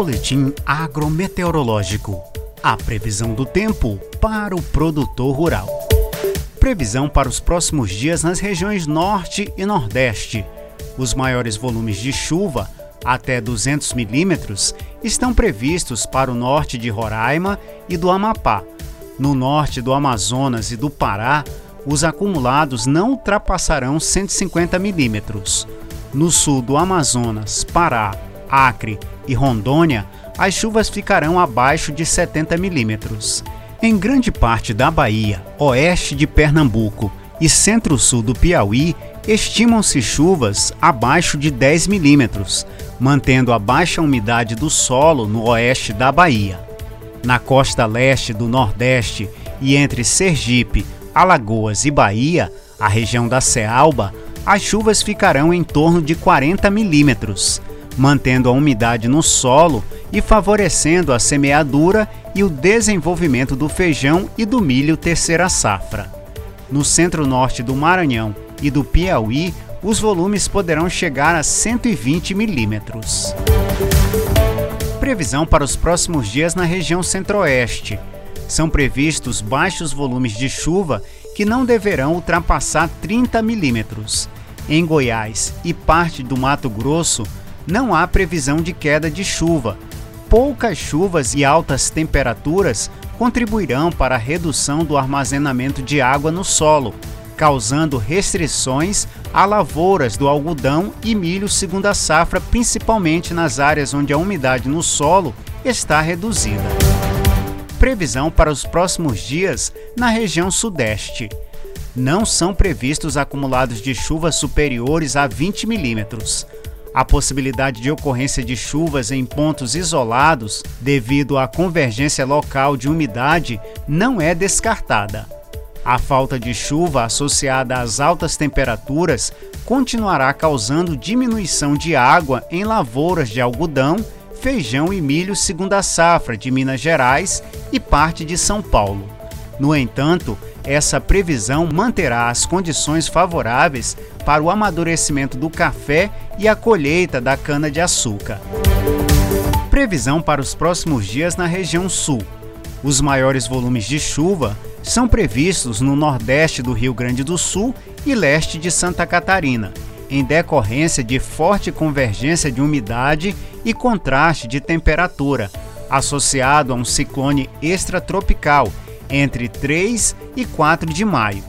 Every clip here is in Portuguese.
Boletim agrometeorológico. A previsão do tempo para o produtor rural. Previsão para os próximos dias nas regiões Norte e Nordeste. Os maiores volumes de chuva, até 200 milímetros, estão previstos para o norte de Roraima e do Amapá. No norte do Amazonas e do Pará, os acumulados não ultrapassarão 150 milímetros. No sul do Amazonas, Pará, Acre e Rondônia, as chuvas ficarão abaixo de 70 milímetros. Em grande parte da Bahia, oeste de Pernambuco e centro-sul do Piauí, estimam-se chuvas abaixo de 10 milímetros, mantendo a baixa umidade do solo no oeste da Bahia. Na costa leste do Nordeste e entre Sergipe, Alagoas e Bahia, a região da Cealba, as chuvas ficarão em torno de 40 milímetros, mantendo a umidade no solo e favorecendo a semeadura e o desenvolvimento do feijão e do milho terceira safra. No centro-norte do Maranhão e do Piauí, os volumes poderão chegar a 120 milímetros. Previsão para os próximos dias na região centro-oeste. São previstos baixos volumes de chuva que não deverão ultrapassar 30 milímetros. Em Goiás e parte do Mato Grosso, não há previsão de queda de chuva. Poucas chuvas e altas temperaturas contribuirão para a redução do armazenamento de água no solo, causando restrições a lavouras do algodão e milho segunda safra, principalmente nas áreas onde a umidade no solo está reduzida. Previsão para os próximos dias na região sudeste. Não são previstos acumulados de chuvas superiores a 20 milímetros. A possibilidade de ocorrência de chuvas em pontos isolados, devido à convergência local de umidade, não é descartada. A falta de chuva associada às altas temperaturas continuará causando diminuição de água em lavouras de algodão, feijão e milho segunda safra de Minas Gerais e parte de São Paulo. No entanto, essa previsão manterá as condições favoráveis para o amadurecimento do café e a colheita da cana-de-açúcar. Previsão para os próximos dias na região sul. Os maiores volumes de chuva são previstos no nordeste do Rio Grande do Sul e leste de Santa Catarina, em decorrência de forte convergência de umidade e contraste de temperatura, associado a um ciclone extratropical entre 3 e 4 de maio.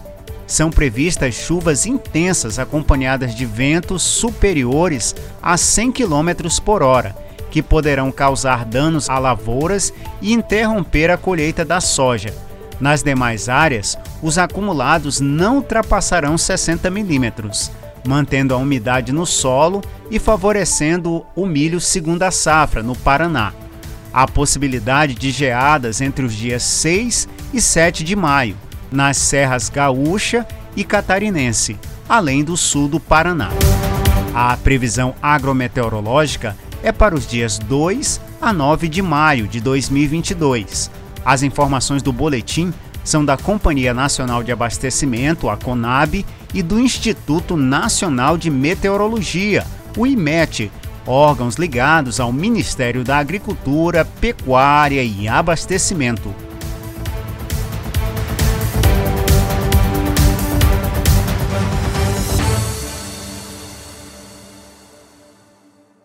São previstas chuvas intensas acompanhadas de ventos superiores a 100 km por hora, que poderão causar danos a lavouras e interromper a colheita da soja. Nas demais áreas, os acumulados não ultrapassarão 60 milímetros, mantendo a umidade no solo e favorecendo o milho segunda safra no Paraná. Há possibilidade de geadas entre os dias 6 e 7 de maio, nas serras gaúcha e catarinense, além do sul do Paraná. A previsão agrometeorológica é para os dias 2 a 9 de maio de 2022. As informações do boletim são da Companhia Nacional de Abastecimento, a CONAB, e do Instituto Nacional de Meteorologia, o IMET, órgãos ligados ao Ministério da Agricultura, Pecuária e Abastecimento.